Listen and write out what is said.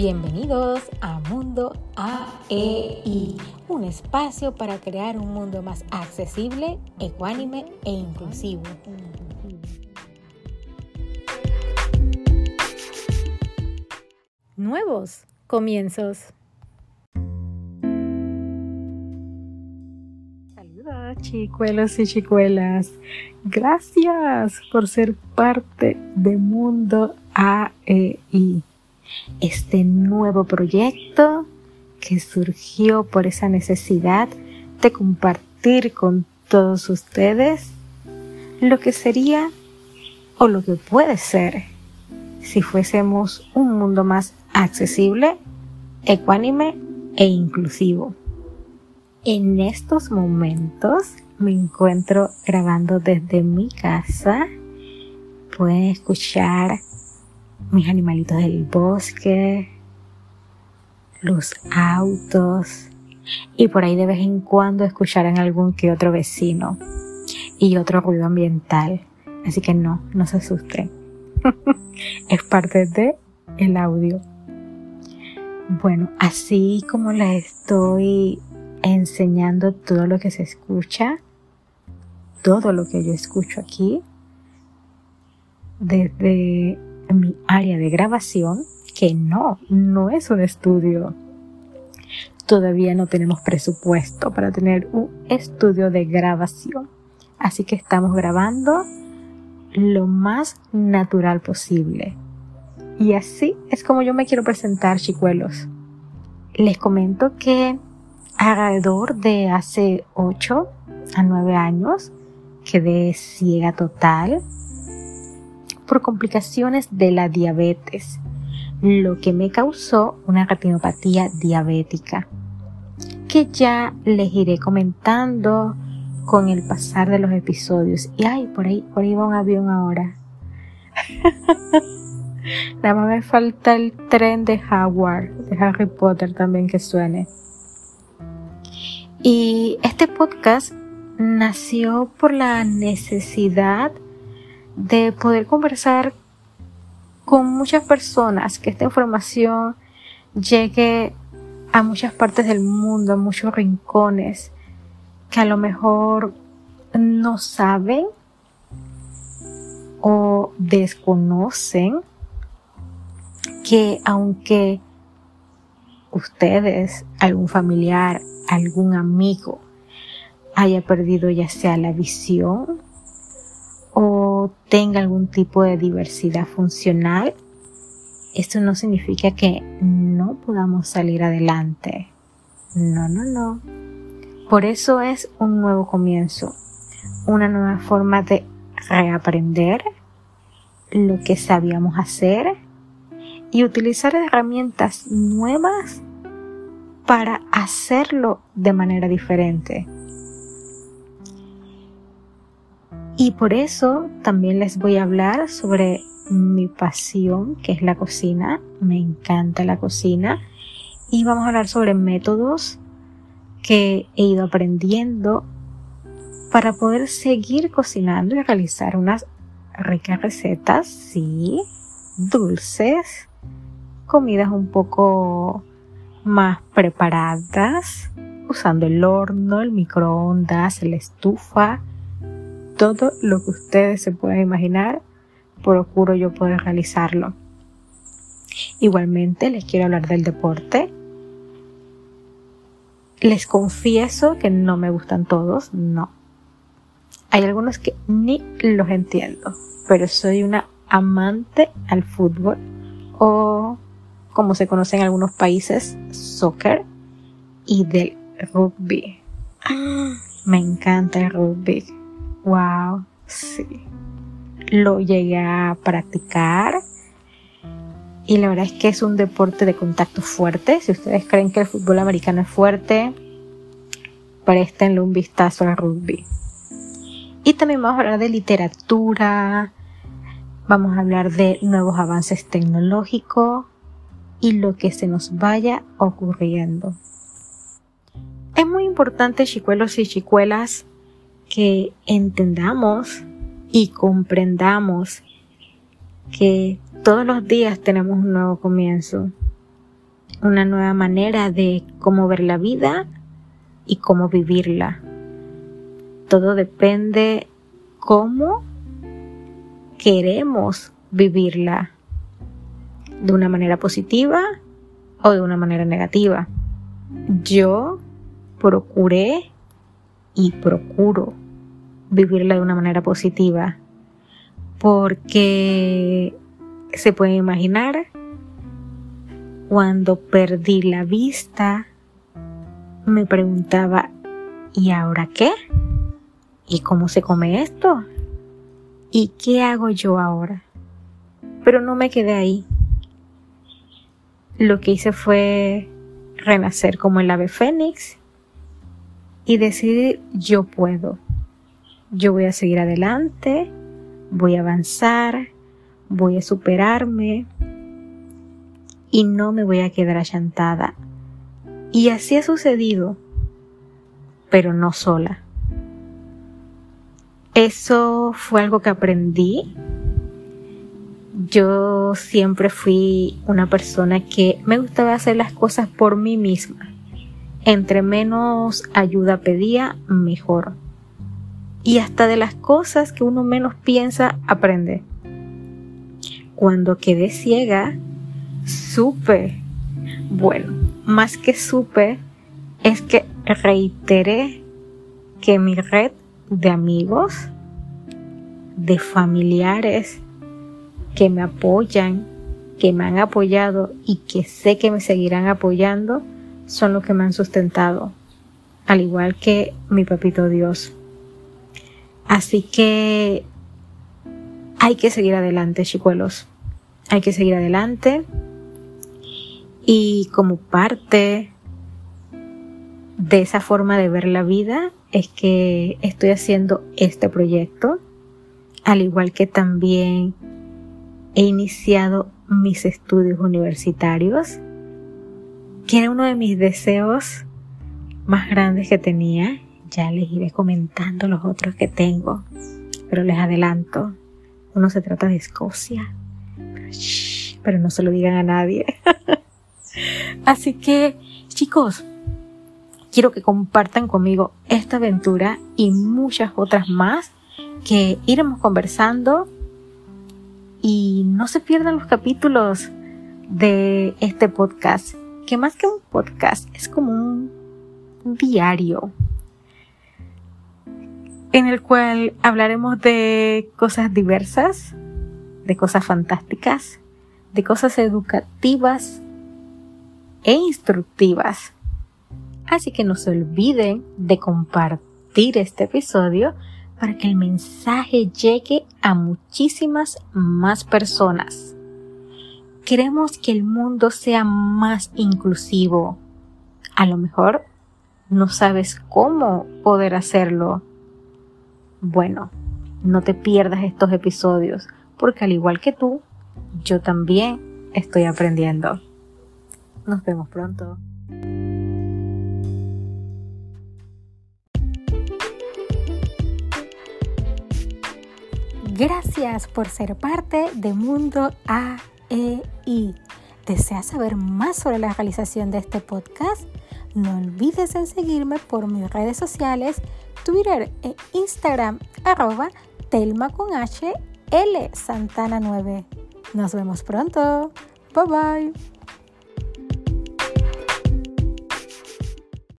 Bienvenidos a Mundo AEI, un espacio para crear un mundo más accesible, ecuánime e inclusivo. Nuevos comienzos. Saludos chicuelos y chicuelas. Gracias por ser parte de Mundo AEI este nuevo proyecto que surgió por esa necesidad de compartir con todos ustedes lo que sería o lo que puede ser si fuésemos un mundo más accesible, ecuánime e inclusivo. En estos momentos me encuentro grabando desde mi casa. Pueden escuchar mis animalitos del bosque, los autos y por ahí de vez en cuando escucharán algún que otro vecino y otro ruido ambiental. Así que no, no se asusten. es parte de el audio. Bueno, así como les estoy enseñando todo lo que se escucha, todo lo que yo escucho aquí, desde mi área de grabación, que no, no es un estudio. Todavía no tenemos presupuesto para tener un estudio de grabación. Así que estamos grabando lo más natural posible. Y así es como yo me quiero presentar, chicuelos. Les comento que alrededor de hace 8 a 9 años quedé ciega total por complicaciones de la diabetes, lo que me causó una retinopatía diabética, que ya les iré comentando con el pasar de los episodios. Y ay, por ahí, por ahí va un avión ahora. Nada más me falta el tren de Howard, de Harry Potter también que suene. Y este podcast nació por la necesidad de poder conversar con muchas personas, que esta información llegue a muchas partes del mundo, a muchos rincones, que a lo mejor no saben o desconocen que aunque ustedes, algún familiar, algún amigo haya perdido ya sea la visión o tenga algún tipo de diversidad funcional, esto no significa que no podamos salir adelante. No, no, no. Por eso es un nuevo comienzo, una nueva forma de reaprender lo que sabíamos hacer y utilizar herramientas nuevas para hacerlo de manera diferente. Y por eso también les voy a hablar sobre mi pasión, que es la cocina. Me encanta la cocina. Y vamos a hablar sobre métodos que he ido aprendiendo para poder seguir cocinando y realizar unas ricas recetas, sí, dulces, comidas un poco más preparadas, usando el horno, el microondas, la estufa todo lo que ustedes se puedan imaginar, procuro yo poder realizarlo. Igualmente les quiero hablar del deporte. Les confieso que no me gustan todos, no. Hay algunos que ni los entiendo, pero soy una amante al fútbol o como se conoce en algunos países, soccer y del rugby. Me encanta el rugby. Wow, sí. Lo llegué a practicar y la verdad es que es un deporte de contacto fuerte. Si ustedes creen que el fútbol americano es fuerte, préstenle un vistazo al rugby. Y también vamos a hablar de literatura, vamos a hablar de nuevos avances tecnológicos y lo que se nos vaya ocurriendo. Es muy importante, chicuelos y chicuelas, que entendamos y comprendamos que todos los días tenemos un nuevo comienzo. una nueva manera de cómo ver la vida y cómo vivirla. Todo depende cómo queremos vivirla de una manera positiva o de una manera negativa. Yo procuré y procuro vivirla de una manera positiva porque se puede imaginar cuando perdí la vista me preguntaba ¿y ahora qué? ¿y cómo se come esto? ¿y qué hago yo ahora? pero no me quedé ahí lo que hice fue renacer como el ave fénix y decidir yo puedo. Yo voy a seguir adelante, voy a avanzar, voy a superarme y no me voy a quedar achantada. Y así ha sucedido, pero no sola. Eso fue algo que aprendí yo siempre fui una persona que me gustaba hacer las cosas por mí misma. Entre menos ayuda pedía, mejor. Y hasta de las cosas que uno menos piensa, aprende. Cuando quedé ciega, supe. Bueno, más que supe, es que reiteré que mi red de amigos, de familiares, que me apoyan, que me han apoyado y que sé que me seguirán apoyando, son los que me han sustentado, al igual que mi papito Dios. Así que hay que seguir adelante, chicuelos. Hay que seguir adelante. Y como parte de esa forma de ver la vida es que estoy haciendo este proyecto, al igual que también he iniciado mis estudios universitarios, que era uno de mis deseos más grandes que tenía. Ya les iré comentando los otros que tengo, pero les adelanto, uno se trata de Escocia, pero no se lo digan a nadie. Así que, chicos, quiero que compartan conmigo esta aventura y muchas otras más que iremos conversando. Y no se pierdan los capítulos de este podcast, que más que un podcast es como un diario en el cual hablaremos de cosas diversas, de cosas fantásticas, de cosas educativas e instructivas. Así que no se olviden de compartir este episodio para que el mensaje llegue a muchísimas más personas. Queremos que el mundo sea más inclusivo. A lo mejor no sabes cómo poder hacerlo. Bueno, no te pierdas estos episodios, porque al igual que tú, yo también estoy aprendiendo. Nos vemos pronto. Gracias por ser parte de Mundo AEI. ¿Deseas saber más sobre la realización de este podcast? No olvides en seguirme por mis redes sociales, Twitter e Instagram, arroba Telma con H, L Santana 9. Nos vemos pronto. Bye bye.